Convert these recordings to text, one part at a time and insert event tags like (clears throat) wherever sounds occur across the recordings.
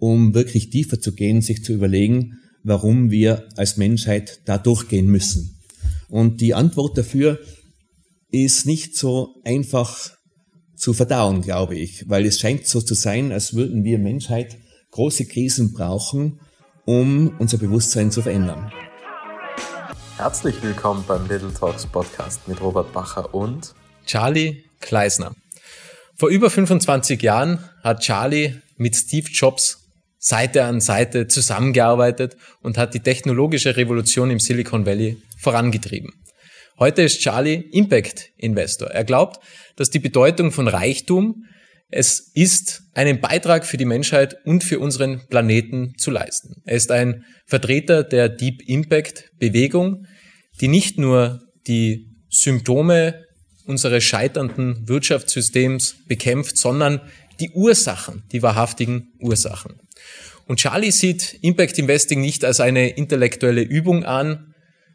um wirklich tiefer zu gehen, sich zu überlegen, warum wir als Menschheit da durchgehen müssen. Und die Antwort dafür ist nicht so einfach zu verdauen, glaube ich, weil es scheint so zu sein, als würden wir Menschheit große Krisen brauchen, um unser Bewusstsein zu verändern. Herzlich willkommen beim Little Talks Podcast mit Robert Bacher und Charlie Kleisner. Vor über 25 Jahren hat Charlie mit Steve Jobs Seite an Seite zusammengearbeitet und hat die technologische Revolution im Silicon Valley vorangetrieben. Heute ist Charlie Impact Investor. Er glaubt, dass die Bedeutung von Reichtum es ist, einen Beitrag für die Menschheit und für unseren Planeten zu leisten. Er ist ein Vertreter der Deep Impact Bewegung, die nicht nur die Symptome unseres scheiternden Wirtschaftssystems bekämpft, sondern die Ursachen, die wahrhaftigen Ursachen. Und Charlie sieht Impact Investing nicht als eine intellektuelle Übung an,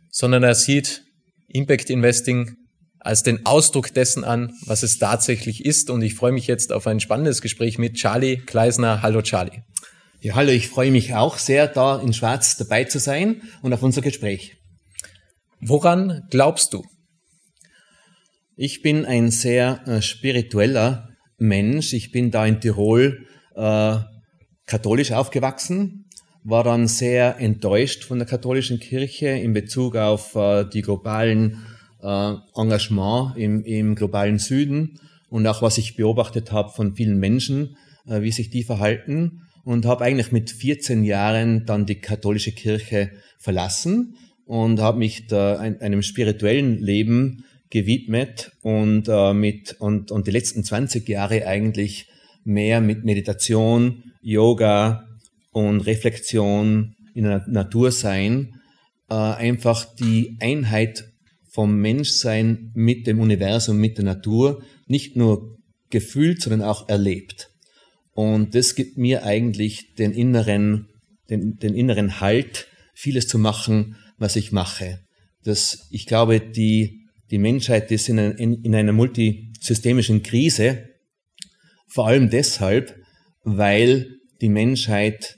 sondern er sieht Impact Investing als den Ausdruck dessen an, was es tatsächlich ist. Und ich freue mich jetzt auf ein spannendes Gespräch mit Charlie Kleisner. Hallo Charlie. Ja, hallo, ich freue mich auch sehr, da in Schwarz dabei zu sein und auf unser Gespräch. Woran glaubst du? Ich bin ein sehr äh, spiritueller Mensch. Ich bin da in Tirol äh, katholisch aufgewachsen, war dann sehr enttäuscht von der katholischen Kirche in Bezug auf äh, die globalen äh, Engagement im, im globalen Süden und auch was ich beobachtet habe von vielen Menschen, äh, wie sich die verhalten und habe eigentlich mit 14 Jahren dann die katholische Kirche verlassen und habe mich da einem spirituellen Leben gewidmet und äh, mit und, und die letzten 20 Jahre eigentlich mehr mit Meditation, Yoga und Reflexion in der Natur sein, äh, einfach die Einheit vom Menschsein mit dem Universum, mit der Natur nicht nur gefühlt, sondern auch erlebt. Und das gibt mir eigentlich den inneren, den, den inneren Halt, vieles zu machen, was ich mache. Das, ich glaube, die, die Menschheit ist in, in, in einer multisystemischen Krise, vor allem deshalb, weil die Menschheit,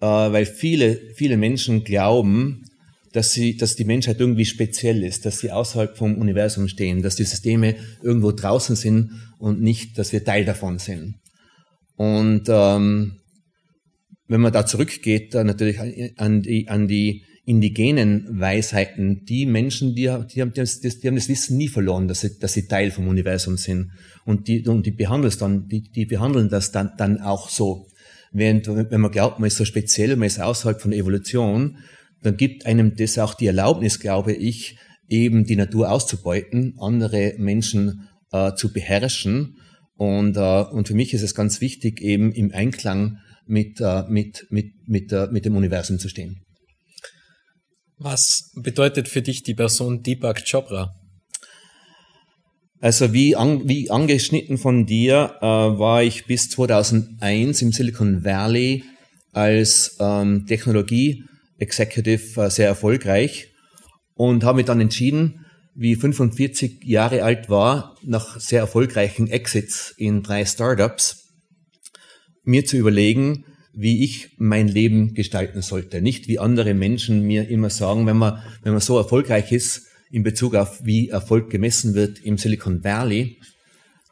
äh, weil viele, viele Menschen glauben, dass sie, dass die Menschheit irgendwie speziell ist, dass sie außerhalb vom Universum stehen, dass die Systeme irgendwo draußen sind und nicht, dass wir Teil davon sind. Und ähm, wenn man da zurückgeht, natürlich an die, an die indigenen Weisheiten, die Menschen, die, die, haben, das, die haben das Wissen nie verloren, dass sie, dass sie Teil vom Universum sind. Und die, und die behandeln dann, die, die behandeln das dann, dann auch so. Während, wenn man glaubt, man ist so speziell, man ist außerhalb von der Evolution, dann gibt einem das auch die Erlaubnis, glaube ich, eben die Natur auszubeuten, andere Menschen äh, zu beherrschen. Und, äh, und für mich ist es ganz wichtig, eben im Einklang mit, äh, mit, mit, mit, äh, mit dem Universum zu stehen. Was bedeutet für dich die Person Deepak Chopra? Also wie, an, wie angeschnitten von dir äh, war ich bis 2001 im Silicon Valley als ähm, Technologie Executive äh, sehr erfolgreich und habe mich dann entschieden, wie 45 Jahre alt war, nach sehr erfolgreichen Exits in drei Startups, mir zu überlegen, wie ich mein Leben gestalten sollte. Nicht wie andere Menschen mir immer sagen, wenn man, wenn man so erfolgreich ist in Bezug auf wie Erfolg gemessen wird im Silicon Valley,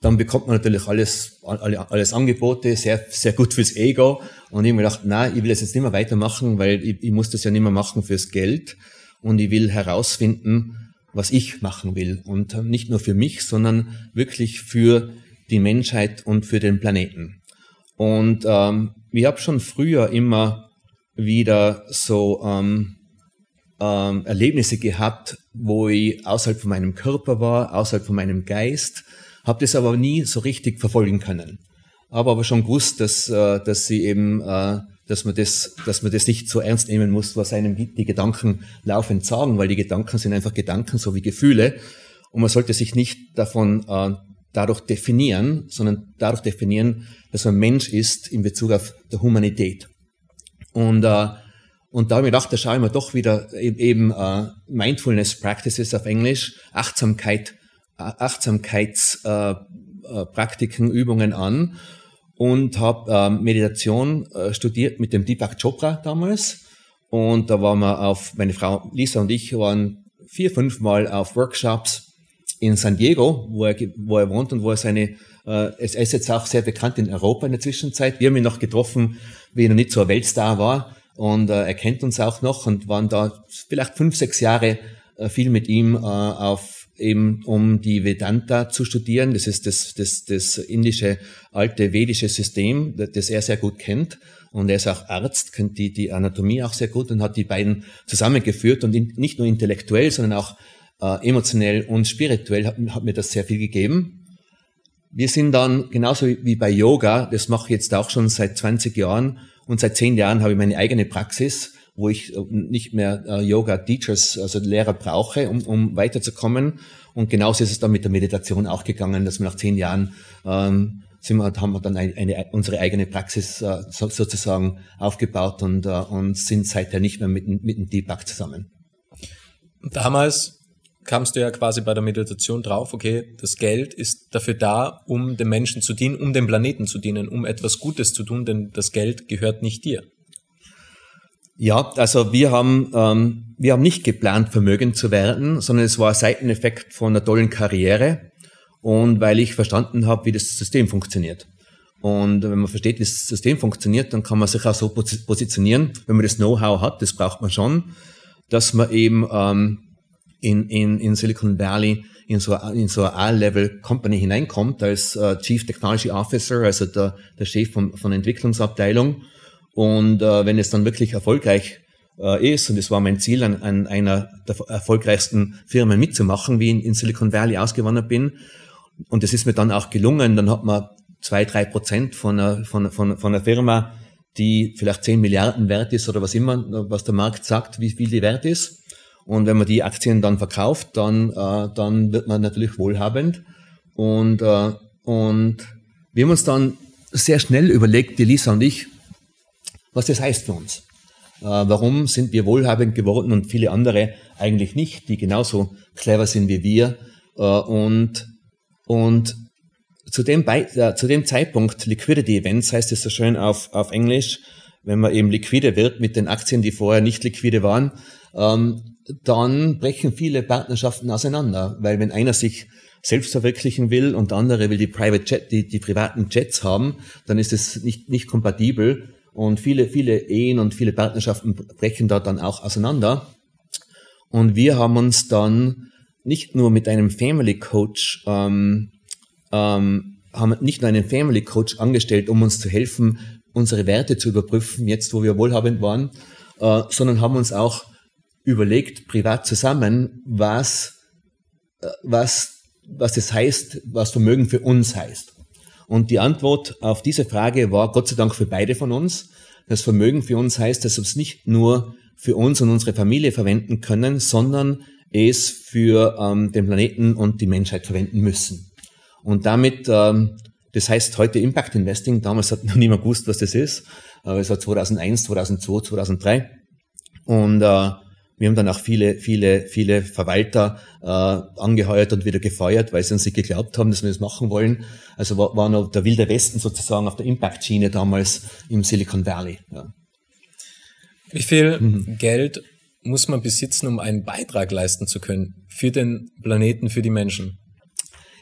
dann bekommt man natürlich alles, alles Angebote, sehr, sehr gut fürs Ego. Und ich habe mir gedacht, nein, ich will das jetzt nicht mehr weitermachen, weil ich, ich muss das ja nicht mehr machen fürs Geld. Und ich will herausfinden, was ich machen will. Und nicht nur für mich, sondern wirklich für die Menschheit und für den Planeten. Und ähm, ich habe schon früher immer wieder so ähm, ähm, Erlebnisse gehabt, wo ich außerhalb von meinem Körper war, außerhalb von meinem Geist habe das aber nie so richtig verfolgen können. Habe aber schon gewusst, dass, äh, dass sie eben, äh, dass man das, dass man das nicht so ernst nehmen muss, was einem die Gedanken laufend sagen, weil die Gedanken sind einfach Gedanken, so wie Gefühle. Und man sollte sich nicht davon äh, dadurch definieren, sondern dadurch definieren, dass man Mensch ist in Bezug auf der Humanität. Und äh, und da habe ich gedacht, da schaue ich mir doch wieder e-, eben äh, Mindfulness Practices auf Englisch, Achtsamkeit Achtsamkeitspraktiken, Übungen an und habe ähm, Meditation äh, studiert mit dem Deepak Chopra damals. Und da waren wir auf, meine Frau Lisa und ich waren vier, fünf Mal auf Workshops in San Diego, wo er, wo er wohnt und wo er seine, äh, er ist jetzt auch sehr bekannt in Europa in der Zwischenzeit. Wir haben ihn noch getroffen, wie er noch nicht so ein Weltstar war. Und äh, er kennt uns auch noch und waren da vielleicht fünf, sechs Jahre äh, viel mit ihm äh, auf eben um die Vedanta zu studieren. Das ist das, das, das indische alte vedische System, das er sehr gut kennt. Und er ist auch Arzt, kennt die, die Anatomie auch sehr gut und hat die beiden zusammengeführt und in, nicht nur intellektuell, sondern auch äh, emotionell und spirituell hat, hat mir das sehr viel gegeben. Wir sind dann genauso wie bei Yoga, das mache ich jetzt auch schon seit 20 Jahren und seit 10 Jahren habe ich meine eigene Praxis wo ich äh, nicht mehr äh, Yoga-Teachers, also Lehrer brauche, um, um weiterzukommen. Und genauso ist es dann mit der Meditation auch gegangen, dass wir nach zehn Jahren ähm, sind wir, haben wir dann eine, eine, unsere eigene Praxis äh, so, sozusagen aufgebaut und, äh, und sind seither nicht mehr mit, mit dem Deepak zusammen. Damals kamst du ja quasi bei der Meditation drauf, okay, das Geld ist dafür da, um den Menschen zu dienen, um dem Planeten zu dienen, um etwas Gutes zu tun, denn das Geld gehört nicht dir. Ja, also wir haben, ähm, wir haben nicht geplant, vermögend zu werden, sondern es war ein Seiteneffekt von einer tollen Karriere und weil ich verstanden habe, wie das System funktioniert. Und wenn man versteht, wie das System funktioniert, dann kann man sich auch so positionieren, wenn man das Know-how hat, das braucht man schon, dass man eben ähm, in, in, in Silicon Valley in so, in so eine A-Level Company hineinkommt als äh, Chief Technology Officer, also der, der Chef von, von Entwicklungsabteilung und äh, wenn es dann wirklich erfolgreich äh, ist, und es war mein Ziel, an, an einer der erfolgreichsten Firmen mitzumachen, wie ich in Silicon Valley ausgewandert bin, und es ist mir dann auch gelungen, dann hat man zwei, drei Prozent von einer, von, von, von einer Firma, die vielleicht zehn Milliarden wert ist oder was immer, was der Markt sagt, wie viel die wert ist. Und wenn man die Aktien dann verkauft, dann, äh, dann wird man natürlich wohlhabend. Und, äh, und wir haben uns dann sehr schnell überlegt, die Lisa und ich, was das heißt für uns. Äh, warum sind wir wohlhabend geworden und viele andere eigentlich nicht, die genauso clever sind wie wir. Äh, und, und zu dem, Be äh, zu dem Zeitpunkt Liquidity Events heißt es so schön auf, auf Englisch, wenn man eben liquide wird mit den Aktien, die vorher nicht liquide waren, ähm, dann brechen viele Partnerschaften auseinander, weil wenn einer sich selbst verwirklichen will und der andere will die Private Jet, die, die privaten Jets haben, dann ist es nicht, nicht kompatibel und viele, viele Ehen und viele Partnerschaften brechen da dann auch auseinander. Und wir haben uns dann nicht nur mit einem Family Coach, ähm, ähm, haben nicht nur einen Family Coach angestellt, um uns zu helfen, unsere Werte zu überprüfen, jetzt wo wir wohlhabend waren, äh, sondern haben uns auch überlegt, privat zusammen, was, äh, was, was das heißt, was Vermögen für uns heißt. Und die Antwort auf diese Frage war Gott sei Dank für beide von uns. Das Vermögen für uns heißt, dass wir es nicht nur für uns und unsere Familie verwenden können, sondern es für ähm, den Planeten und die Menschheit verwenden müssen. Und damit, ähm, das heißt heute Impact Investing, damals hat (laughs) noch niemand gewusst, was das ist, aber es war 2001, 2002, 2003. Und äh, wir haben dann auch viele, viele, viele Verwalter äh, angeheuert und wieder gefeuert, weil sie uns nicht geglaubt haben, dass wir das machen wollen. Also war, war noch der wilde Westen sozusagen auf der Impact-Schiene damals im Silicon Valley. Ja. Wie viel mhm. Geld muss man besitzen, um einen Beitrag leisten zu können für den Planeten, für die Menschen?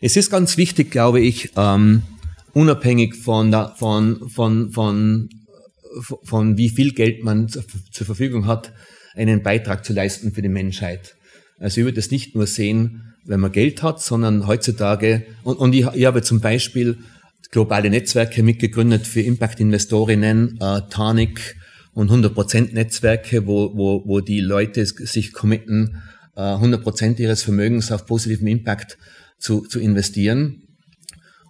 Es ist ganz wichtig, glaube ich, ähm, unabhängig von, der, von, von, von, von wie viel Geld man zur Verfügung hat, einen Beitrag zu leisten für die Menschheit. Also ich würde das nicht nur sehen, wenn man Geld hat, sondern heutzutage, und, und ich, ich habe zum Beispiel globale Netzwerke mitgegründet für Impact-Investorinnen, äh, Tarnik und 100% Netzwerke, wo, wo, wo die Leute sich committen, äh, 100% ihres Vermögens auf positiven Impact zu, zu investieren.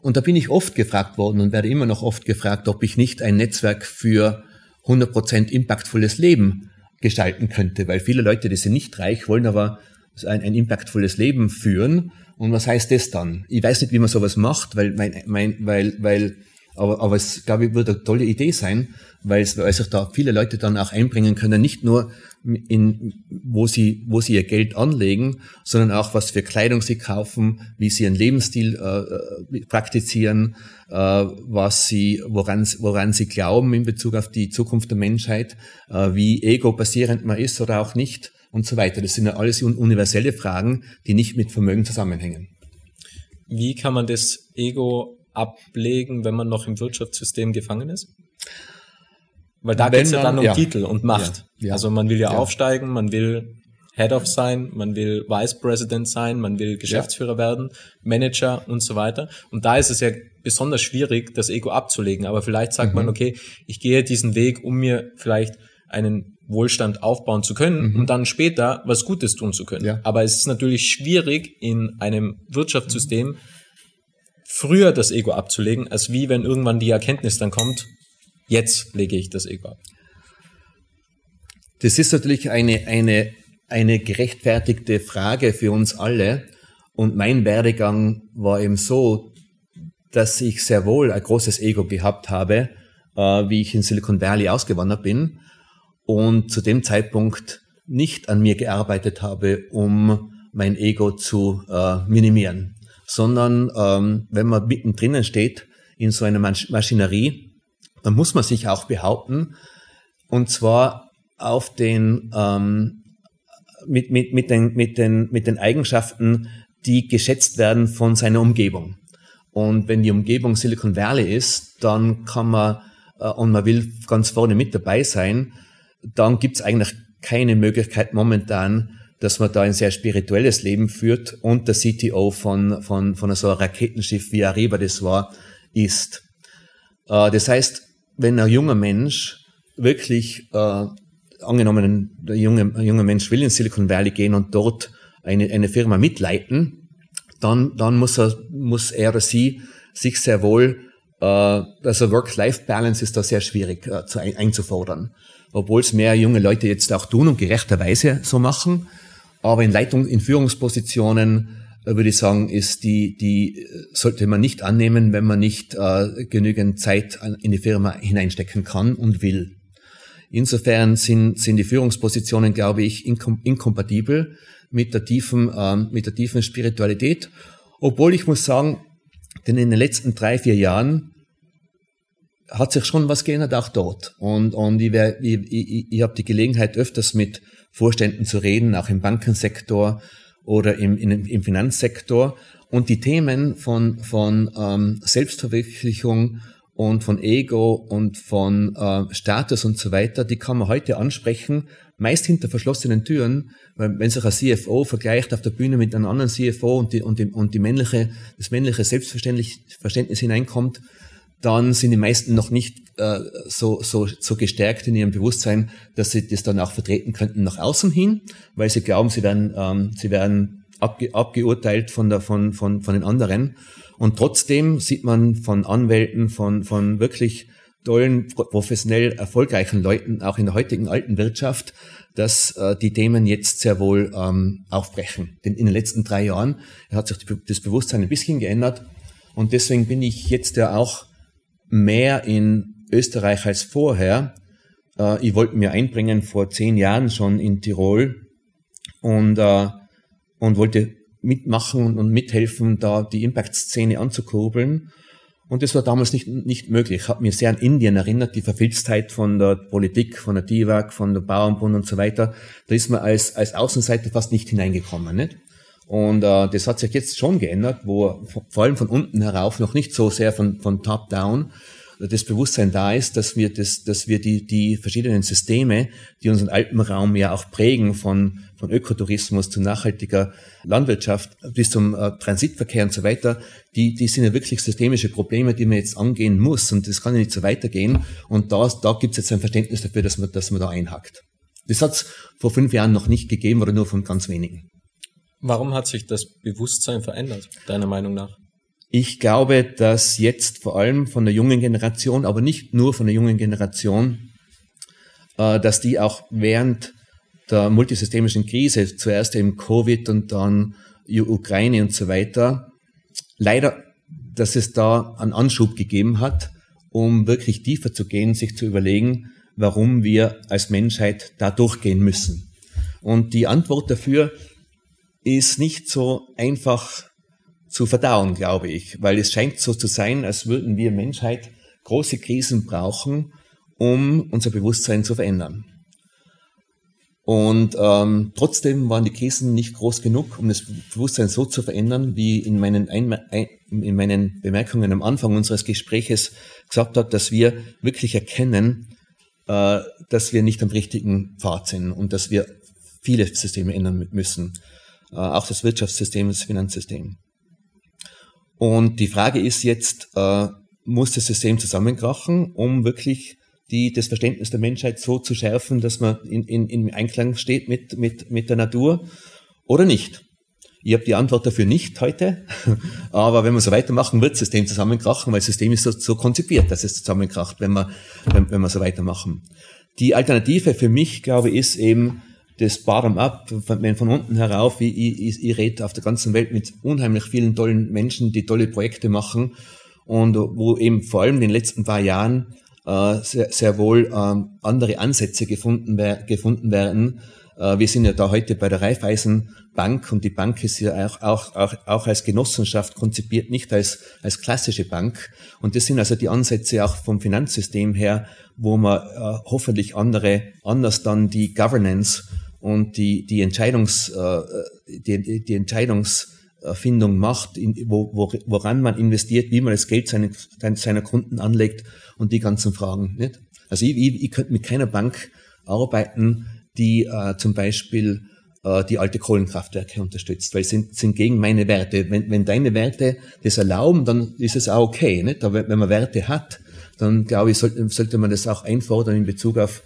Und da bin ich oft gefragt worden und werde immer noch oft gefragt, ob ich nicht ein Netzwerk für 100% impactvolles Leben gestalten könnte, weil viele Leute, die sind nicht reich, wollen aber ein, ein impactvolles Leben führen. Und was heißt das dann? Ich weiß nicht, wie man sowas macht, weil, mein, mein, weil, weil Aber, aber es, glaube ich, wird eine tolle Idee sein, weil, es, weil sich da viele Leute dann auch einbringen können, nicht nur in, wo sie, wo sie ihr Geld anlegen, sondern auch was für Kleidung sie kaufen, wie sie ihren Lebensstil äh, äh praktizieren, äh, was sie, woran, woran sie glauben in Bezug auf die Zukunft der Menschheit, äh, wie ego-basierend man ist oder auch nicht und so weiter. Das sind ja alles universelle Fragen, die nicht mit Vermögen zusammenhängen. Wie kann man das Ego ablegen, wenn man noch im Wirtschaftssystem gefangen ist? Weil da geht es ja dann um ja. Titel und Macht. Ja, ja, also man will ja, aufsteigen, man will Head of sein, man will Vice President sein, man will Geschäftsführer werden, Manager und so weiter. Und da ist es ja besonders schwierig, das Ego abzulegen. Aber vielleicht sagt mhm. man, okay, ich gehe diesen Weg, um mir vielleicht einen Wohlstand aufbauen zu können, mhm. um dann später was Gutes tun zu können. Ja. Aber es ist natürlich schwierig in einem Wirtschaftssystem früher das Ego abzulegen, als wie wenn irgendwann die Erkenntnis dann kommt, jetzt lege ich das Ego ab. Das ist natürlich eine, eine, eine gerechtfertigte Frage für uns alle. Und mein Werdegang war eben so, dass ich sehr wohl ein großes Ego gehabt habe, äh, wie ich in Silicon Valley ausgewandert bin und zu dem Zeitpunkt nicht an mir gearbeitet habe, um mein Ego zu äh, minimieren, sondern ähm, wenn man mittendrin steht in so einer Masch Maschinerie, dann muss man sich auch behaupten und zwar auf den ähm, mit, mit, mit, den, mit, den, mit den Eigenschaften, die geschätzt werden von seiner Umgebung. Und wenn die Umgebung Silicon Valley ist, dann kann man, äh, und man will ganz vorne mit dabei sein, dann gibt es eigentlich keine Möglichkeit momentan, dass man da ein sehr spirituelles Leben führt und der CTO von, von, von so einem Raketenschiff wie Areba das war, ist. Äh, das heißt, wenn ein junger Mensch wirklich, äh, angenommen, der junge, ein junger Mensch will in Silicon Valley gehen und dort eine, eine Firma mitleiten, dann, dann muss er, muss er oder sie sich sehr wohl, äh, also Work-Life-Balance ist da sehr schwierig äh, zu, ein, einzufordern obwohl es mehr junge Leute jetzt auch tun und gerechterweise so machen. Aber in Leitung, in Führungspositionen äh, würde ich sagen, ist die, die äh, sollte man nicht annehmen, wenn man nicht äh, genügend Zeit in die Firma hineinstecken kann und will. Insofern sind, sind die Führungspositionen, glaube ich, inkom inkompatibel mit der tiefen, äh, mit der tiefen Spiritualität. Obwohl ich muss sagen, denn in den letzten drei, vier Jahren hat sich schon was geändert, auch dort. Und, und ich, ich, ich, ich habe die Gelegenheit, öfters mit Vorständen zu reden, auch im Bankensektor oder im, im, im Finanzsektor. Und die Themen von, von ähm, Selbstverwirklichung und von Ego und von äh, Status und so weiter, die kann man heute ansprechen, meist hinter verschlossenen Türen, weil wenn sich ein CFO vergleicht auf der Bühne mit einem anderen CFO und die, und die, und die männliche, das männliche Selbstverständnis hineinkommt, dann sind die meisten noch nicht äh, so, so, so gestärkt in ihrem Bewusstsein, dass sie das dann auch vertreten könnten nach außen hin, weil sie glauben, sie werden, ähm, sie werden abge, abgeurteilt von, der, von, von, von den anderen. Und trotzdem sieht man von Anwälten, von, von wirklich tollen, professionell erfolgreichen Leuten, auch in der heutigen alten Wirtschaft, dass äh, die Themen jetzt sehr wohl ähm, aufbrechen. Denn in den letzten drei Jahren hat sich das Bewusstsein ein bisschen geändert. Und deswegen bin ich jetzt ja auch mehr in Österreich als vorher. Äh, ich wollte mir einbringen vor zehn Jahren schon in Tirol und, äh, und wollte mitmachen und mithelfen, da die Impact-Szene anzukurbeln. Und das war damals nicht, nicht möglich. Ich habe mir sehr an Indien erinnert, die Verfilztheit von der Politik, von der DIVAG, von der Bauernbund und so weiter. Da ist man als, als Außenseiter fast nicht hineingekommen. Nicht? Und äh, das hat sich jetzt schon geändert, wo vor allem von unten herauf, noch nicht so sehr von, von top down, das Bewusstsein da ist, dass wir das, dass wir die, die verschiedenen Systeme, die unseren Alpenraum ja auch prägen, von, von Ökotourismus zu nachhaltiger Landwirtschaft bis zum äh, Transitverkehr und so weiter, die, die sind ja wirklich systemische Probleme, die man jetzt angehen muss. Und das kann ja nicht so weitergehen. Und da, da gibt es jetzt ein Verständnis dafür, dass man, dass man da einhakt. Das hat es vor fünf Jahren noch nicht gegeben oder nur von ganz wenigen. Warum hat sich das Bewusstsein verändert, deiner Meinung nach? Ich glaube, dass jetzt vor allem von der jungen Generation, aber nicht nur von der jungen Generation, äh, dass die auch während der multisystemischen Krise, zuerst eben Covid und dann Ukraine und so weiter, leider, dass es da einen Anschub gegeben hat um wirklich tiefer zu gehen, sich zu überlegen, warum wir als Menschheit da durchgehen müssen. Und die Antwort dafür ist nicht so einfach zu verdauen, glaube ich, weil es scheint so zu sein, als würden wir Menschheit große Krisen brauchen, um unser Bewusstsein zu verändern. Und ähm, trotzdem waren die Krisen nicht groß genug, um das Bewusstsein so zu verändern, wie in meinen, Ein in meinen Bemerkungen am Anfang unseres Gespräches gesagt hat, dass wir wirklich erkennen, äh, dass wir nicht am richtigen Pfad sind und dass wir viele Systeme ändern müssen, auch das Wirtschaftssystem, das Finanzsystem. Und die Frage ist jetzt, äh, muss das System zusammenkrachen, um wirklich die, das Verständnis der Menschheit so zu schärfen, dass man in, in, in Einklang steht mit, mit, mit der Natur oder nicht? Ich habe die Antwort dafür nicht heute, (laughs) aber wenn wir so weitermachen, wird das System zusammenkrachen, weil das System ist so, so konzipiert, dass es zusammenkracht, wenn wir, wenn, wenn wir so weitermachen. Die Alternative für mich, glaube ich, ist eben das Bottom-up, wenn von unten herauf, ich, ich, ich rede auf der ganzen Welt mit unheimlich vielen tollen Menschen, die tolle Projekte machen und wo eben vor allem in den letzten paar Jahren äh, sehr, sehr wohl ähm, andere Ansätze gefunden, wer, gefunden werden. Äh, wir sind ja da heute bei der Raiffeisen Bank und die Bank ist ja auch, auch, auch, auch als Genossenschaft konzipiert, nicht als, als klassische Bank. Und das sind also die Ansätze auch vom Finanzsystem her, wo man äh, hoffentlich andere, anders dann die Governance und die, die Entscheidungs, äh, die, die Entscheidungs Erfindung macht, in, wo, wo, woran man investiert, wie man das Geld seiner, seiner Kunden anlegt und die ganzen Fragen. Nicht? Also ich, ich, ich könnte mit keiner Bank arbeiten, die äh, zum Beispiel äh, die alte Kohlenkraftwerke unterstützt, weil sind sind gegen meine Werte. Wenn, wenn deine Werte das erlauben, dann ist es auch okay. Nicht? Aber wenn man Werte hat, dann glaube ich, sollte, sollte man das auch einfordern in Bezug auf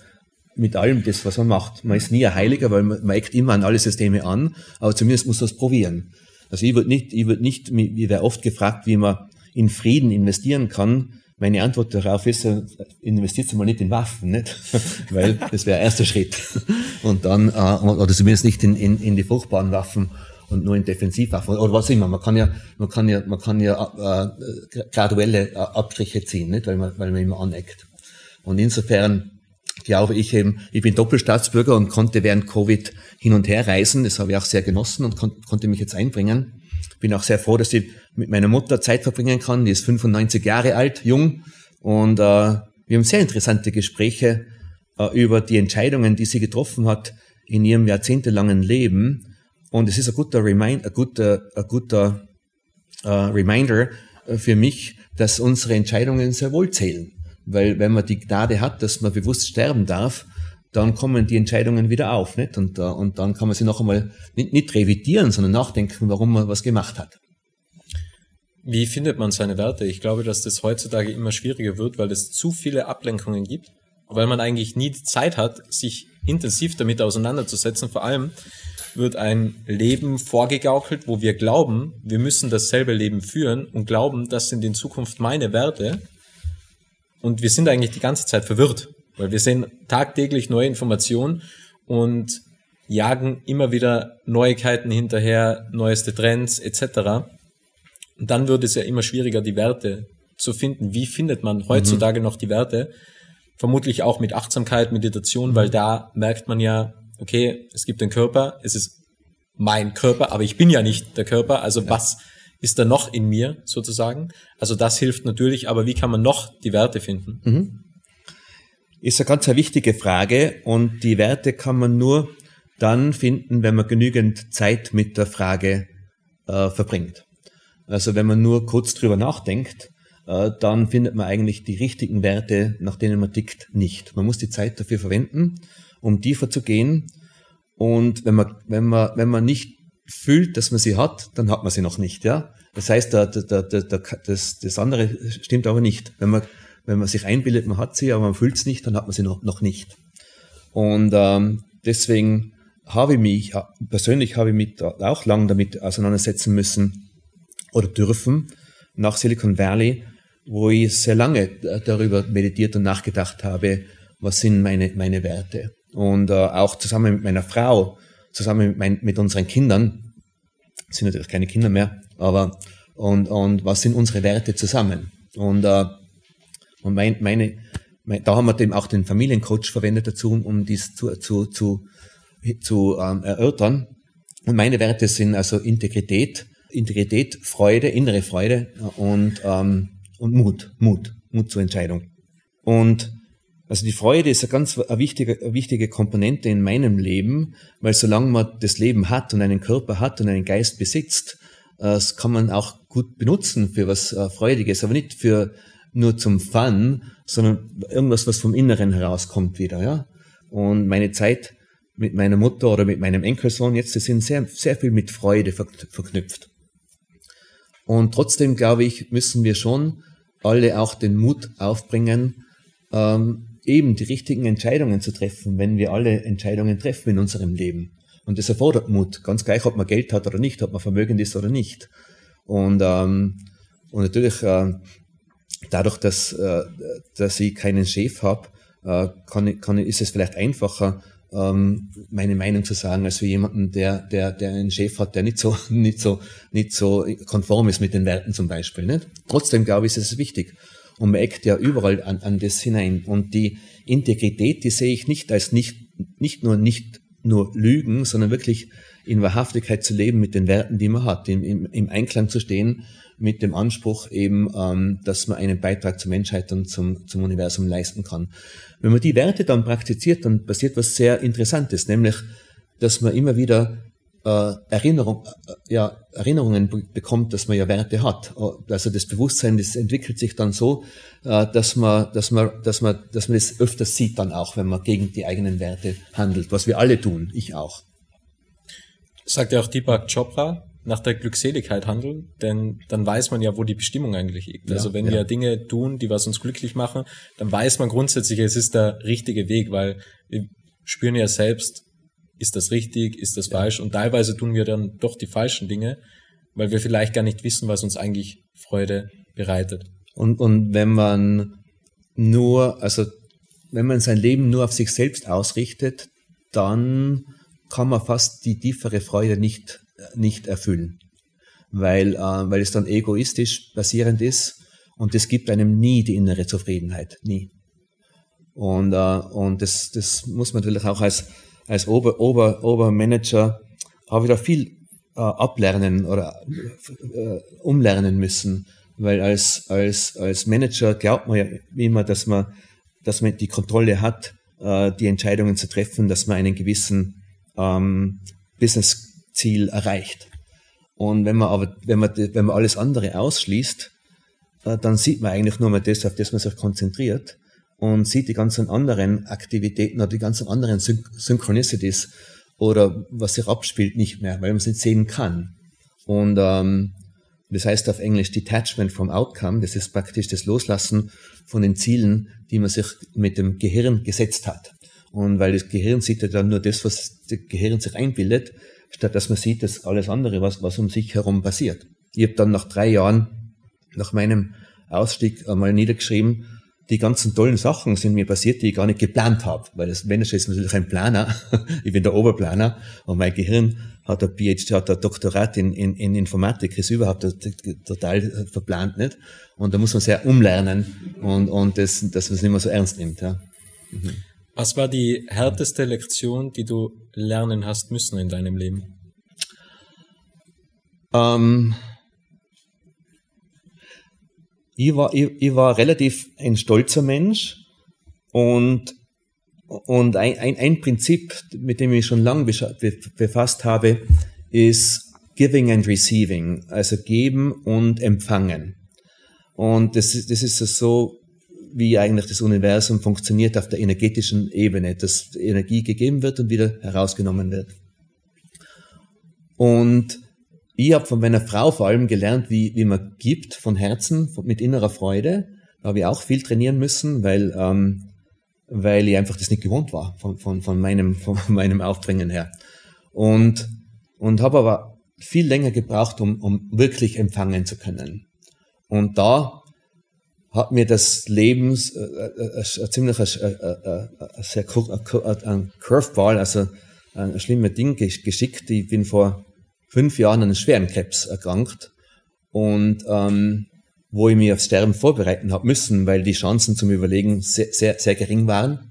mit allem das, was man macht. Man ist nie ein Heiliger, weil man, man eckt immer an alle Systeme an, aber zumindest muss man es probieren. Also ich würde nicht, ich würde nicht, wie wäre oft gefragt, wie man in Frieden investieren kann. Meine Antwort darauf ist, äh, investiert mal nicht in Waffen, nicht? (laughs) Weil das wäre erster Schritt. (laughs) Und dann, äh, oder zumindest nicht in, in, in die furchtbaren Waffen und nur in Defensivwaffen oder was immer. Man kann ja, man kann ja, man kann ja äh, graduelle äh, Abstriche ziehen, nicht? Weil man, weil man immer aneckt. Und insofern glaube ich eben, ich bin Doppelstaatsbürger und konnte während Covid hin und her reisen. Das habe ich auch sehr genossen und kon konnte mich jetzt einbringen. Bin auch sehr froh, dass ich mit meiner Mutter Zeit verbringen kann. Die ist 95 Jahre alt, jung. Und äh, wir haben sehr interessante Gespräche äh, über die Entscheidungen, die sie getroffen hat in ihrem jahrzehntelangen Leben. Und es ist ein guter, Remind, ein guter, ein guter äh, Reminder äh, für mich, dass unsere Entscheidungen sehr wohl zählen. Weil wenn man die Gnade hat, dass man bewusst sterben darf, dann kommen die Entscheidungen wieder auf. Nicht? Und, uh, und dann kann man sie noch einmal nicht, nicht revidieren, sondern nachdenken, warum man was gemacht hat. Wie findet man seine Werte? Ich glaube, dass das heutzutage immer schwieriger wird, weil es zu viele Ablenkungen gibt, weil man eigentlich nie die Zeit hat, sich intensiv damit auseinanderzusetzen. Vor allem wird ein Leben vorgegaukelt, wo wir glauben, wir müssen dasselbe Leben führen und glauben, das sind in Zukunft meine Werte und wir sind eigentlich die ganze Zeit verwirrt, weil wir sehen tagtäglich neue Informationen und jagen immer wieder Neuigkeiten hinterher, neueste Trends etc. Und dann wird es ja immer schwieriger, die Werte zu finden. Wie findet man heutzutage mhm. noch die Werte? Vermutlich auch mit Achtsamkeit, Meditation, mhm. weil da merkt man ja, okay, es gibt den Körper, es ist mein Körper, aber ich bin ja nicht der Körper. Also ja. was ist da noch in mir sozusagen? Also das hilft natürlich, aber wie kann man noch die Werte finden? Mhm. Ist eine ganz wichtige Frage und die Werte kann man nur dann finden, wenn man genügend Zeit mit der Frage äh, verbringt. Also wenn man nur kurz drüber nachdenkt, äh, dann findet man eigentlich die richtigen Werte, nach denen man tickt, nicht. Man muss die Zeit dafür verwenden, um tiefer zu gehen. Und wenn man, wenn man, wenn man nicht fühlt, dass man sie hat, dann hat man sie noch nicht, ja. Das heißt, der, der, der, der, das, das andere stimmt aber nicht. Wenn man, wenn man sich einbildet, man hat sie, aber man fühlt es nicht, dann hat man sie noch, noch nicht. Und ähm, deswegen habe ich mich, persönlich habe ich mich auch lang damit auseinandersetzen müssen oder dürfen, nach Silicon Valley, wo ich sehr lange darüber meditiert und nachgedacht habe, was sind meine, meine Werte. Und äh, auch zusammen mit meiner Frau zusammen mit, mein, mit unseren Kindern, sind natürlich keine Kinder mehr, aber und, und was sind unsere Werte zusammen? Und äh, Und mein, meine, mein, da haben wir dem auch den Familiencoach verwendet dazu, um dies zu, zu, zu, zu ähm, erörtern. Und meine Werte sind also Integrität, Integrität, Freude, innere Freude und, ähm, und Mut, Mut, Mut zur Entscheidung. Und also die Freude ist eine ganz eine wichtige, eine wichtige Komponente in meinem Leben, weil solange man das Leben hat und einen Körper hat und einen Geist besitzt, äh, das kann man auch gut benutzen für was äh, Freudiges, aber nicht für nur zum Fun, sondern irgendwas, was vom Inneren herauskommt wieder, ja. Und meine Zeit mit meiner Mutter oder mit meinem Enkelsohn jetzt, die sind sehr, sehr viel mit Freude verknüpft. Und trotzdem glaube ich, müssen wir schon alle auch den Mut aufbringen, ähm, eben die richtigen Entscheidungen zu treffen, wenn wir alle Entscheidungen treffen in unserem Leben. Und das erfordert Mut, ganz gleich, ob man Geld hat oder nicht, ob man vermögend ist oder nicht. Und, ähm, und natürlich äh, dadurch, dass, äh, dass ich keinen Chef habe, äh, kann, kann, ist es vielleicht einfacher, ähm, meine Meinung zu sagen, als für jemanden, der, der, der einen Chef hat, der nicht so, (laughs) nicht so, nicht so konform ist mit den Werten zum Beispiel. Nicht? Trotzdem glaube ich, ist es wichtig. Und man eckt ja überall an, an das hinein. Und die Integrität, die sehe ich nicht als nicht, nicht nur nicht nur Lügen, sondern wirklich in Wahrhaftigkeit zu leben mit den Werten, die man hat, im, im, im Einklang zu stehen mit dem Anspruch eben, ähm, dass man einen Beitrag zur Menschheit und zum, zum Universum leisten kann. Wenn man die Werte dann praktiziert, dann passiert was sehr Interessantes, nämlich, dass man immer wieder äh, Erinnerung, äh, ja, Erinnerungen bekommt, dass man ja Werte hat. Also das Bewusstsein, das entwickelt sich dann so, äh, dass man, dass man, dass man, dass man das öfters sieht dann auch, wenn man gegen die eigenen Werte handelt, was wir alle tun, ich auch. Sagt ja auch Deepak Chopra, nach der Glückseligkeit handeln, denn dann weiß man ja, wo die Bestimmung eigentlich liegt. Ja, also wenn ja. wir Dinge tun, die was uns glücklich machen, dann weiß man grundsätzlich, es ist der richtige Weg, weil wir spüren ja selbst, ist das richtig, ist das falsch und teilweise tun wir dann doch die falschen Dinge, weil wir vielleicht gar nicht wissen, was uns eigentlich Freude bereitet. Und, und wenn man nur, also wenn man sein Leben nur auf sich selbst ausrichtet, dann kann man fast die tiefere Freude nicht nicht erfüllen, weil, äh, weil es dann egoistisch basierend ist und es gibt einem nie die innere Zufriedenheit, nie. Und, äh, und das, das muss man natürlich auch als, als Ober, Ober, Obermanager auch wieder viel äh, ablernen oder äh, umlernen müssen, weil als, als, als Manager glaubt man ja immer, dass man, dass man die Kontrolle hat, äh, die Entscheidungen zu treffen, dass man einen gewissen ähm, Business Ziel erreicht. Und wenn man aber, wenn man, wenn man alles andere ausschließt, äh, dann sieht man eigentlich nur mal das, auf das man sich konzentriert und sieht die ganzen anderen Aktivitäten oder die ganzen anderen Syn Synchronicities oder was sich abspielt nicht mehr, weil man es nicht sehen kann. Und ähm, das heißt auf Englisch Detachment from Outcome, das ist praktisch das Loslassen von den Zielen, die man sich mit dem Gehirn gesetzt hat. Und weil das Gehirn sieht ja dann nur das, was das Gehirn sich einbildet, statt dass man sieht, dass alles andere, was, was um sich herum passiert. Ich habe dann nach drei Jahren, nach meinem Ausstieg einmal niedergeschrieben, die ganzen tollen Sachen sind mir passiert, die ich gar nicht geplant habe, weil das Manager ist natürlich ein Planer, (laughs) ich bin der Oberplaner und mein Gehirn hat ein PhD, hat ein Doktorat in, in, in Informatik, ist überhaupt total verplant nicht und da muss man sehr umlernen und, und das, dass man es nicht mehr so ernst nimmt. Ja. Mhm. Was war die härteste Lektion, die du lernen hast müssen in deinem Leben? Ähm, ich, war, ich, ich war relativ ein stolzer Mensch und, und ein, ein, ein Prinzip, mit dem ich schon lange befasst habe, ist Giving and Receiving, also geben und empfangen. Und das, das ist so wie eigentlich das Universum funktioniert auf der energetischen Ebene, dass Energie gegeben wird und wieder herausgenommen wird. Und ich habe von meiner Frau vor allem gelernt, wie, wie man gibt von Herzen, mit innerer Freude. Da habe ich auch viel trainieren müssen, weil, ähm, weil ich einfach das nicht gewohnt war von, von, von, meinem, (laughs) von meinem Aufbringen her. Und, und habe aber viel länger gebraucht, um, um wirklich empfangen zu können. Und da hat mir das Leben äh, äh, äh, ziemlich ein Curveball, also ein schlimmes Ding geschickt. Ich bin vor fünf Jahren an schweren Krebs erkrankt und ähm, wo ich mich aufs Sterben vorbereiten habe müssen, weil die Chancen zum Überlegen sehr, sehr, sehr gering waren.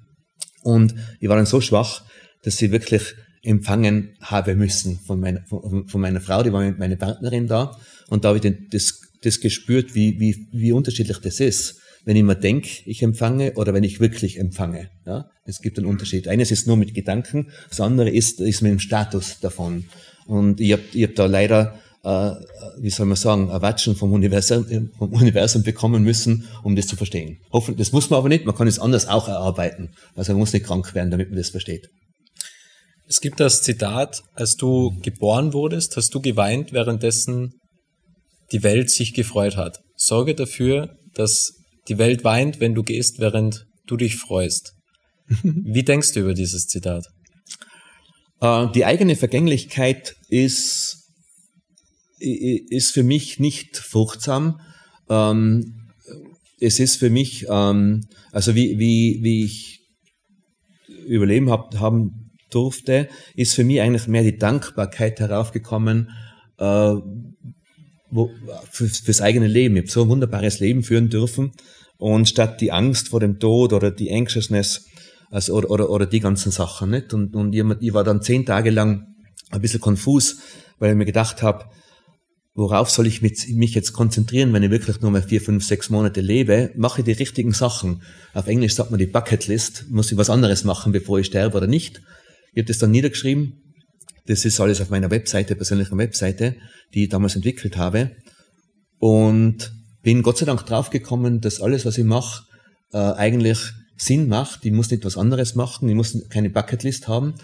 Und ich war dann so schwach, dass ich wirklich empfangen habe müssen von meiner, von, von meiner Frau, die war meine Partnerin da. Und da habe ich das, das gespürt, wie, wie, wie unterschiedlich das ist, wenn ich mir denke, ich empfange oder wenn ich wirklich empfange. Ja? Es gibt einen Unterschied. Eines ist nur mit Gedanken, das andere ist, ist mit dem Status davon. Und ich habe ich hab da leider äh, wie soll man sagen, Erwatschen vom Universum, vom Universum bekommen müssen, um das zu verstehen. Hoffentlich, das muss man aber nicht, man kann es anders auch erarbeiten. Also man muss nicht krank werden, damit man das versteht. Es gibt das Zitat, als du geboren wurdest, hast du geweint, währenddessen die Welt sich gefreut hat. Sorge dafür, dass die Welt weint, wenn du gehst, während du dich freust. (laughs) Wie denkst du über dieses Zitat? Äh, die eigene Vergänglichkeit ist ist für mich nicht fruchtsam. Ähm, es ist für mich, ähm, also wie, wie, wie ich überleben hab, haben durfte, ist für mich eigentlich mehr die Dankbarkeit heraufgekommen äh, wo, für, fürs eigene Leben. Ich habe so ein wunderbares Leben führen dürfen und statt die Angst vor dem Tod oder die Anxiousness also, oder, oder, oder die ganzen Sachen. Nicht? Und, und ich, ich war dann zehn Tage lang ein bisschen konfus, weil ich mir gedacht habe, worauf soll ich mich jetzt konzentrieren, wenn ich wirklich nur mal vier, fünf, sechs Monate lebe? Mache ich die richtigen Sachen. Auf Englisch sagt man die Bucketlist. Muss ich was anderes machen, bevor ich sterbe oder nicht? Ich habe das dann niedergeschrieben. Das ist alles auf meiner Webseite, persönlicher Webseite, die ich damals entwickelt habe. Und bin Gott sei Dank draufgekommen, dass alles, was ich mache, äh, eigentlich Sinn macht. Ich muss nicht was anderes machen. Ich muss keine Bucketlist haben.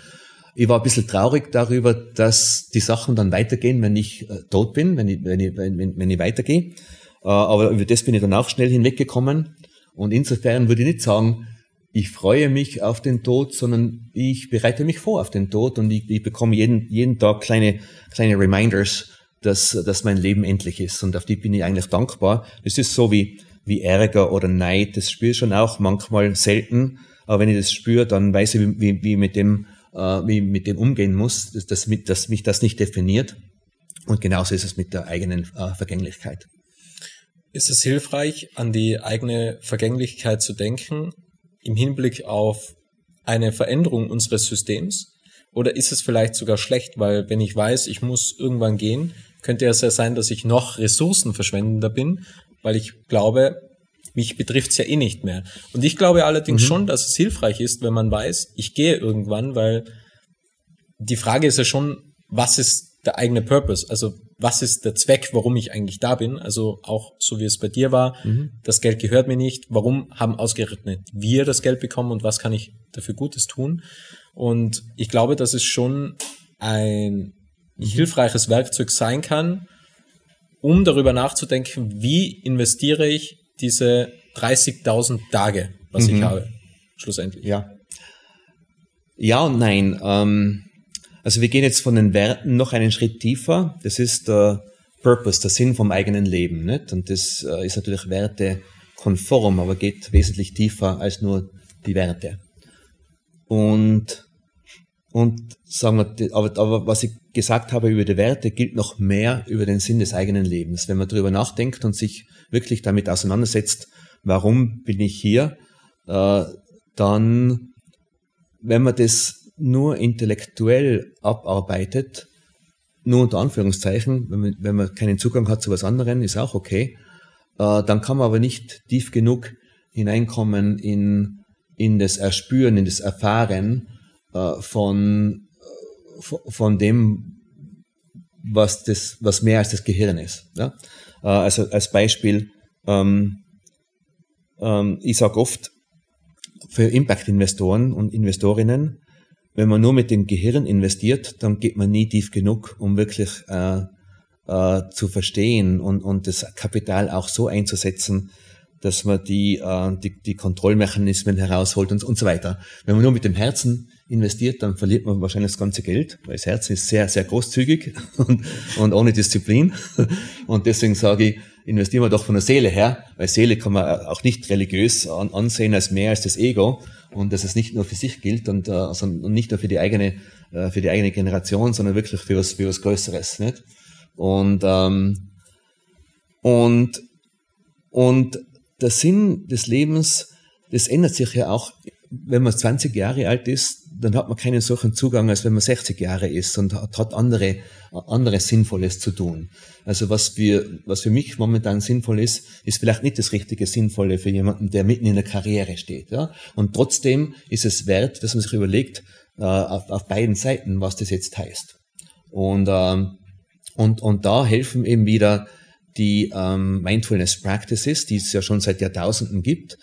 Ich war ein bisschen traurig darüber, dass die Sachen dann weitergehen, wenn ich äh, tot bin, wenn ich, wenn ich, wenn, wenn ich weitergehe. Äh, aber über das bin ich dann auch schnell hinweggekommen. Und insofern würde ich nicht sagen, ich freue mich auf den Tod, sondern ich bereite mich vor auf den Tod und ich, ich bekomme jeden, jeden Tag kleine, kleine Reminders, dass, dass mein Leben endlich ist. Und auf die bin ich eigentlich dankbar. Das ist so wie, wie Ärger oder Neid. Das spüre ich schon auch manchmal selten. Aber wenn ich das spüre, dann weiß ich, wie, wie mit dem äh, wie mit dem umgehen muss, dass, dass, dass mich das nicht definiert. Und genauso ist es mit der eigenen äh, Vergänglichkeit. Ist es hilfreich, an die eigene Vergänglichkeit zu denken im Hinblick auf eine Veränderung unseres Systems? Oder ist es vielleicht sogar schlecht, weil wenn ich weiß, ich muss irgendwann gehen, könnte es ja sein, dass ich noch ressourcenverschwendender bin, weil ich glaube, mich betrifft's ja eh nicht mehr. Und ich glaube allerdings mhm. schon, dass es hilfreich ist, wenn man weiß, ich gehe irgendwann, weil die Frage ist ja schon, was ist der eigene Purpose? Also was ist der Zweck, warum ich eigentlich da bin? Also auch so wie es bei dir war, mhm. das Geld gehört mir nicht. Warum haben ausgerechnet wir das Geld bekommen und was kann ich dafür Gutes tun? Und ich glaube, dass es schon ein mhm. hilfreiches Werkzeug sein kann, um darüber nachzudenken, wie investiere ich diese 30.000 Tage, was mhm. ich habe, schlussendlich. Ja. Ja und nein. Ähm, also wir gehen jetzt von den Werten noch einen Schritt tiefer. Das ist der Purpose, der Sinn vom eigenen Leben. Nicht? Und das äh, ist natürlich wertekonform, aber geht wesentlich tiefer als nur die Werte. Und und sagen wir, aber, aber was ich gesagt habe über die Werte, gilt noch mehr über den Sinn des eigenen Lebens. Wenn man darüber nachdenkt und sich wirklich damit auseinandersetzt, warum bin ich hier, äh, dann, wenn man das nur intellektuell abarbeitet, nur unter Anführungszeichen, wenn man, wenn man keinen Zugang hat zu was anderem, ist auch okay, äh, dann kann man aber nicht tief genug hineinkommen in, in das Erspüren, in das Erfahren, von, von dem, was, das, was mehr als das Gehirn ist. Ja? Äh, also als Beispiel, ähm, ähm, ich sage oft für Impact-Investoren und Investorinnen, wenn man nur mit dem Gehirn investiert, dann geht man nie tief genug, um wirklich äh, äh, zu verstehen und, und das Kapital auch so einzusetzen, dass man die, äh, die, die Kontrollmechanismen herausholt und, und so weiter. Wenn man nur mit dem Herzen investiert, dann verliert man wahrscheinlich das ganze Geld, weil das Herz ist sehr, sehr großzügig (laughs) und, und ohne Disziplin. Und deswegen sage ich, investieren wir doch von der Seele her, weil Seele kann man auch nicht religiös ansehen als mehr als das Ego und dass es nicht nur für sich gilt und, äh, sondern nicht nur für die eigene, äh, für die eigene Generation, sondern wirklich für was, für was Größeres. Nicht? Und, ähm, und Und der Sinn des Lebens, das ändert sich ja auch, wenn man 20 Jahre alt ist, dann hat man keinen solchen Zugang, als wenn man 60 Jahre ist und hat, hat andere, anderes Sinnvolles zu tun. Also was wir, was für mich momentan sinnvoll ist, ist vielleicht nicht das richtige Sinnvolle für jemanden, der mitten in der Karriere steht. Ja? Und trotzdem ist es wert, dass man sich überlegt, äh, auf, auf beiden Seiten, was das jetzt heißt. Und, ähm, und, und da helfen eben wieder die ähm, Mindfulness Practices, die es ja schon seit Jahrtausenden gibt.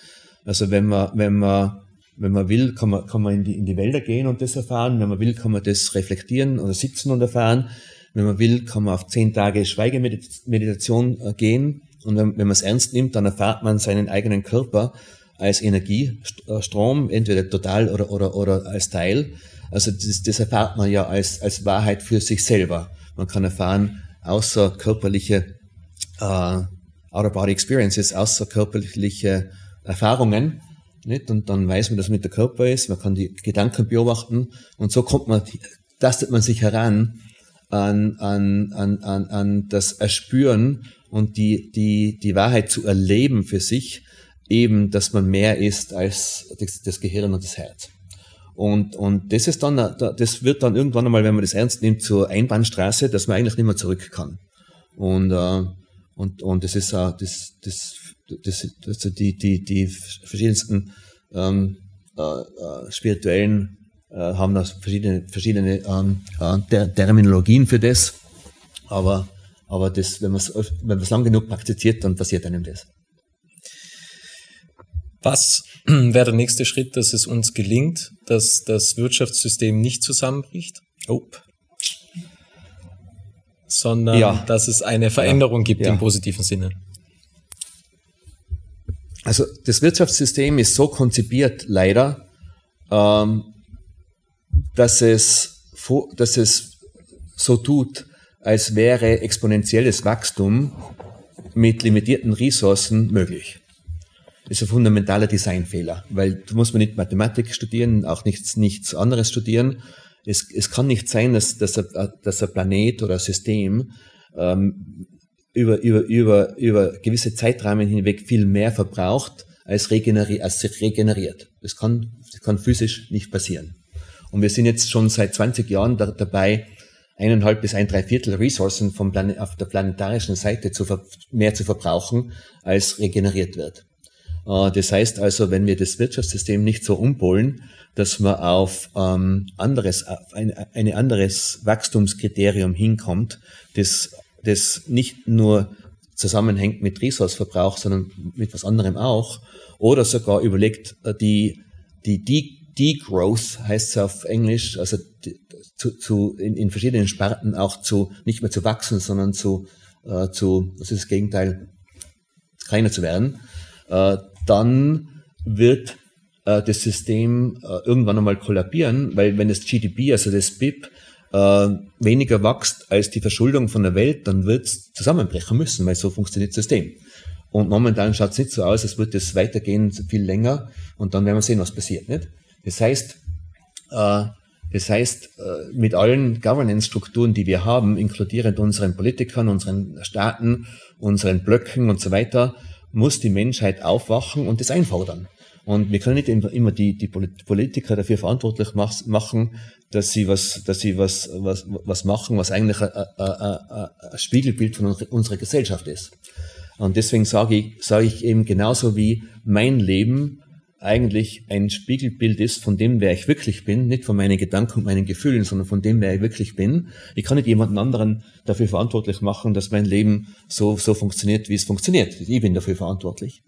Also wenn man, wenn man wenn man will, kann man, kann man in, die, in die Wälder gehen und das erfahren. Wenn man will, kann man das reflektieren oder sitzen und erfahren. Wenn man will, kann man auf zehn Tage Schweigemeditation äh, gehen. Und wenn, wenn man es ernst nimmt, dann erfahrt man seinen eigenen Körper als Energiestrom, entweder total oder, oder, oder als Teil. Also das, das erfahrt man ja als, als Wahrheit für sich selber. Man kann erfahren, außerkörperliche äh, Out-of-Body Experiences, außerkörperliche Erfahrungen nicht? Und dann weiß man, dass man mit der Körper ist, man kann die Gedanken beobachten und so kommt man, tastet man sich heran an, an, an, an, an das Erspüren und die, die, die Wahrheit zu erleben für sich, eben, dass man mehr ist als das, das Gehirn und das Herz. Und, und das ist dann, das wird dann irgendwann einmal, wenn man das ernst nimmt, zur Einbahnstraße, dass man eigentlich nicht mehr zurück kann. Und, äh, und, und das ist, äh, das, das das, also die, die, die verschiedensten ähm, äh, äh, spirituellen äh, haben da verschiedene, verschiedene ähm, äh, Ter Terminologien für das. Aber, aber das, wenn man es wenn man's lang genug praktiziert, dann passiert einem das. Was (clears throat) wäre der nächste Schritt, dass es uns gelingt, dass das Wirtschaftssystem nicht zusammenbricht? Oh. Sondern ja. dass es eine Veränderung ja. gibt ja. im positiven Sinne. Also das Wirtschaftssystem ist so konzipiert, leider, ähm, dass, es, dass es so tut, als wäre exponentielles Wachstum mit limitierten Ressourcen möglich. Das ist ein fundamentaler Designfehler, weil du musst man nicht Mathematik studieren, auch nichts, nichts anderes studieren. Es, es kann nicht sein, dass, dass, ein, dass ein Planet oder ein System ähm, über, über, über, über gewisse Zeitrahmen hinweg viel mehr verbraucht, als, regeneri als sich regeneriert. Das kann, das kann physisch nicht passieren. Und wir sind jetzt schon seit 20 Jahren da, dabei, eineinhalb bis ein Dreiviertel Ressourcen vom auf der planetarischen Seite zu mehr zu verbrauchen, als regeneriert wird. Äh, das heißt also, wenn wir das Wirtschaftssystem nicht so umpolen, dass man auf ähm, anderes, auf ein, ein anderes Wachstumskriterium hinkommt, das das nicht nur zusammenhängt mit Ressourceverbrauch, sondern mit was anderem auch, oder sogar überlegt, äh, die, die Degrowth heißt es auf Englisch, also zu, zu, in, in verschiedenen Sparten auch zu, nicht mehr zu wachsen, sondern zu, äh, zu, das ist das Gegenteil, kleiner zu werden, äh, dann wird äh, das System äh, irgendwann einmal kollabieren, weil wenn das GDP, also das BIP, äh, weniger wächst als die Verschuldung von der Welt, dann wird es zusammenbrechen müssen, weil so funktioniert das System. Und momentan schaut es nicht so aus, als würde es weitergehen viel länger und dann werden wir sehen, was passiert. Nicht? Das heißt, äh, das heißt, äh, mit allen Governance-Strukturen, die wir haben, inkludierend unseren Politikern, unseren Staaten, unseren Blöcken und so weiter, muss die Menschheit aufwachen und das einfordern. Und wir können nicht immer die, die Politiker dafür verantwortlich machen, dass sie was, dass sie was, was, was machen, was eigentlich ein, ein, ein Spiegelbild von unserer Gesellschaft ist. Und deswegen sage ich, sage ich eben genauso wie mein Leben eigentlich ein Spiegelbild ist von dem, wer ich wirklich bin, nicht von meinen Gedanken und meinen Gefühlen, sondern von dem, wer ich wirklich bin. Ich kann nicht jemanden anderen dafür verantwortlich machen, dass mein Leben so, so funktioniert, wie es funktioniert. Ich bin dafür verantwortlich.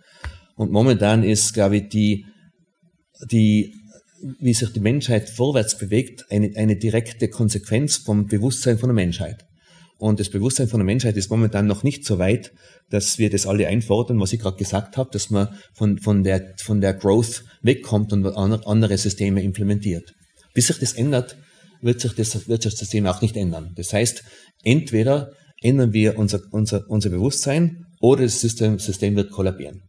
Und momentan ist, glaube ich, die, die, wie sich die Menschheit vorwärts bewegt, eine, eine direkte Konsequenz vom Bewusstsein von der Menschheit. Und das Bewusstsein von der Menschheit ist momentan noch nicht so weit, dass wir das alle einfordern, was ich gerade gesagt habe, dass man von, von, der, von der Growth wegkommt und andere Systeme implementiert. Bis sich das ändert, wird sich das Wirtschaftssystem auch nicht ändern. Das heißt, entweder ändern wir unser, unser, unser Bewusstsein oder das System, System wird kollabieren.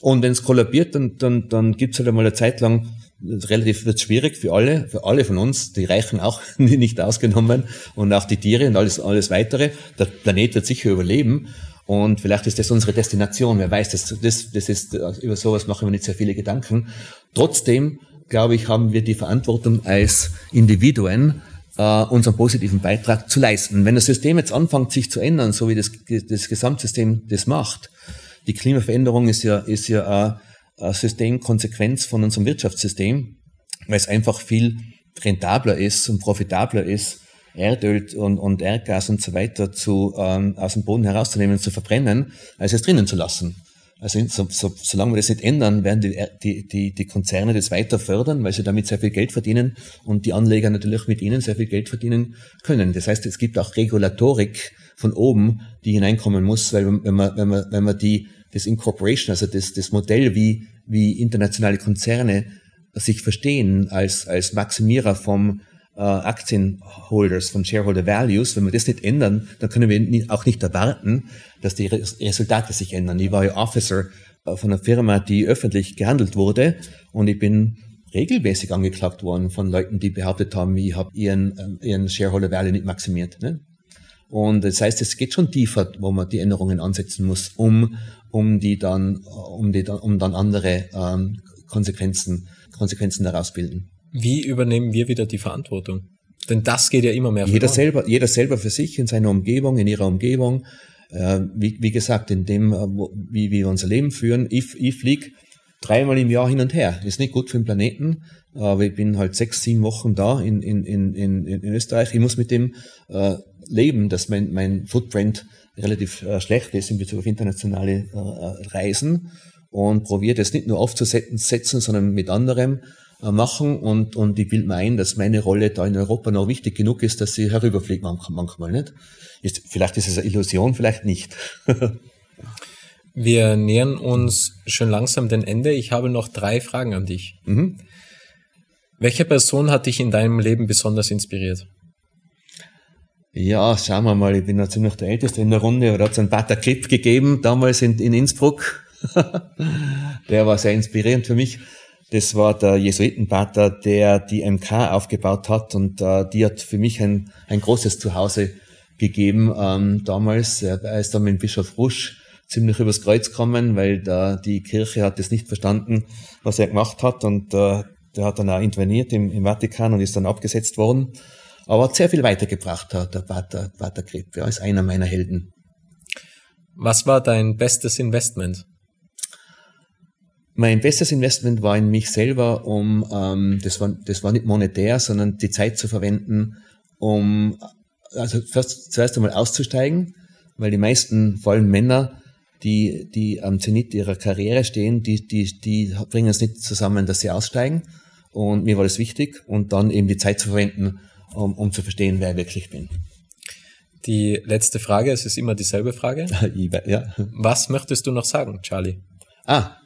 Und wenn es kollabiert, dann, dann, dann gibt es halt einmal eine Zeit lang, relativ wird schwierig für alle, für alle von uns, die Reichen auch (laughs) nicht ausgenommen und auch die Tiere und alles, alles weitere. Der Planet wird sicher überleben. Und vielleicht ist das unsere Destination. Wer weiß, das, das, das ist, über sowas machen wir nicht sehr viele Gedanken. Trotzdem, glaube ich, haben wir die Verantwortung als Individuen, äh, unseren positiven Beitrag zu leisten. Wenn das System jetzt anfängt, sich zu ändern, so wie das, das Gesamtsystem das macht, die Klimaveränderung ist ja, ist ja eine, eine Systemkonsequenz von unserem Wirtschaftssystem, weil es einfach viel rentabler ist und profitabler ist, Erdöl und, und Erdgas und so weiter zu, ähm, aus dem Boden herauszunehmen und zu verbrennen, als es drinnen zu lassen. Also so, so, solange wir das nicht ändern, werden die, die, die, die Konzerne das weiter fördern, weil sie damit sehr viel Geld verdienen und die Anleger natürlich mit ihnen sehr viel Geld verdienen können. Das heißt, es gibt auch Regulatorik von oben, die hineinkommen muss, weil wenn man, wenn man, wenn man die, das Incorporation, also das, das Modell, wie, wie internationale Konzerne sich verstehen als, als Maximierer vom, äh, Aktienholders, von Shareholder Values, wenn wir das nicht ändern, dann können wir auch nicht erwarten, dass die Resultate sich ändern. Ich war ja Officer äh, von einer Firma, die öffentlich gehandelt wurde und ich bin regelmäßig angeklagt worden von Leuten, die behauptet haben, ich habe ihren, äh, ihren Shareholder Value nicht maximiert. Ne? Und das heißt, es geht schon tiefer, wo man die Änderungen ansetzen muss, um, um die dann, um die dann, um dann andere ähm, Konsequenzen, Konsequenzen daraus bilden. Wie übernehmen wir wieder die Verantwortung? Denn das geht ja immer mehr. Jeder selber, jeder selber für sich in seiner Umgebung, in ihrer Umgebung. Äh, wie, wie gesagt, in dem, äh, wo, wie, wie wir unser Leben führen. Ich, ich fliege dreimal im Jahr hin und her. Ist nicht gut für den Planeten, aber ich bin halt sechs, sieben Wochen da in, in, in, in, in Österreich. Ich muss mit dem äh, leben, dass mein, mein Footprint relativ äh, schlecht ist in Bezug auf internationale äh, Reisen und probiere das nicht nur aufzusetzen, sondern mit anderem äh, machen und, und ich bilde mir ein, dass meine Rolle da in Europa noch wichtig genug ist, dass sie herüberfliegt manchmal nicht. Ist, vielleicht ist es eine Illusion, vielleicht nicht. (laughs) Wir nähern uns schon langsam dem Ende. Ich habe noch drei Fragen an dich. Mhm. Welche Person hat dich in deinem Leben besonders inspiriert? Ja, schauen wir mal, ich bin ja ziemlich der Älteste in der Runde, oder hat es einen Pater Klipp gegeben, damals in, in Innsbruck. (laughs) der war sehr inspirierend für mich. Das war der Jesuitenpater, der die MK aufgebaut hat und äh, die hat für mich ein, ein großes Zuhause gegeben ähm, damals. Er ist dann mit Bischof Rusch ziemlich übers Kreuz gekommen, weil da die Kirche hat das nicht verstanden, was er gemacht hat und äh, der hat dann auch interveniert im, im Vatikan und ist dann abgesetzt worden. Aber hat sehr viel weitergebracht, der, der Pater, Pater Kripp. Ja, ist einer meiner Helden. Was war dein bestes Investment? Mein bestes Investment war in mich selber, um ähm, das war das war nicht monetär, sondern die Zeit zu verwenden, um also first, zuerst einmal auszusteigen, weil die meisten, vor allem Männer, die die am Zenit ihrer Karriere stehen, die die die bringen es nicht zusammen, dass sie aussteigen. Und mir war das wichtig und dann eben die Zeit zu verwenden, um, um zu verstehen, wer ich wirklich bin. Die letzte Frage, es ist immer dieselbe Frage. (laughs) ja. Was möchtest du noch sagen, Charlie? Ah,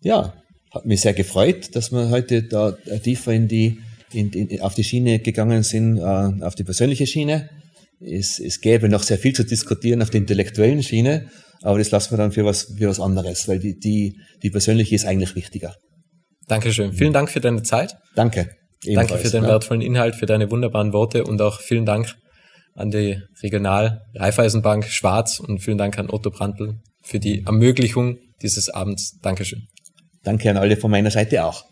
ja, hat mich sehr gefreut, dass wir heute da tiefer in die, in, in, auf die Schiene gegangen sind, äh, auf die persönliche Schiene. Es, es gäbe noch sehr viel zu diskutieren auf der intellektuellen Schiene, aber das lassen wir dann für was, für was anderes, weil die, die, die persönliche ist eigentlich wichtiger. Dankeschön. Vielen Dank für deine Zeit. Danke. Danke für den ja. wertvollen Inhalt, für deine wunderbaren Worte und auch vielen Dank an die Regional Raiffeisenbank Schwarz und vielen Dank an Otto Brandl für die Ermöglichung dieses Abends. Dankeschön. Danke an alle von meiner Seite auch.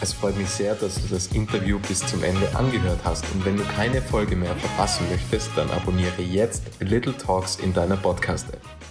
Es freut mich sehr, dass du das Interview bis zum Ende angehört hast und wenn du keine Folge mehr verpassen möchtest, dann abonniere jetzt Little Talks in deiner Podcast-App.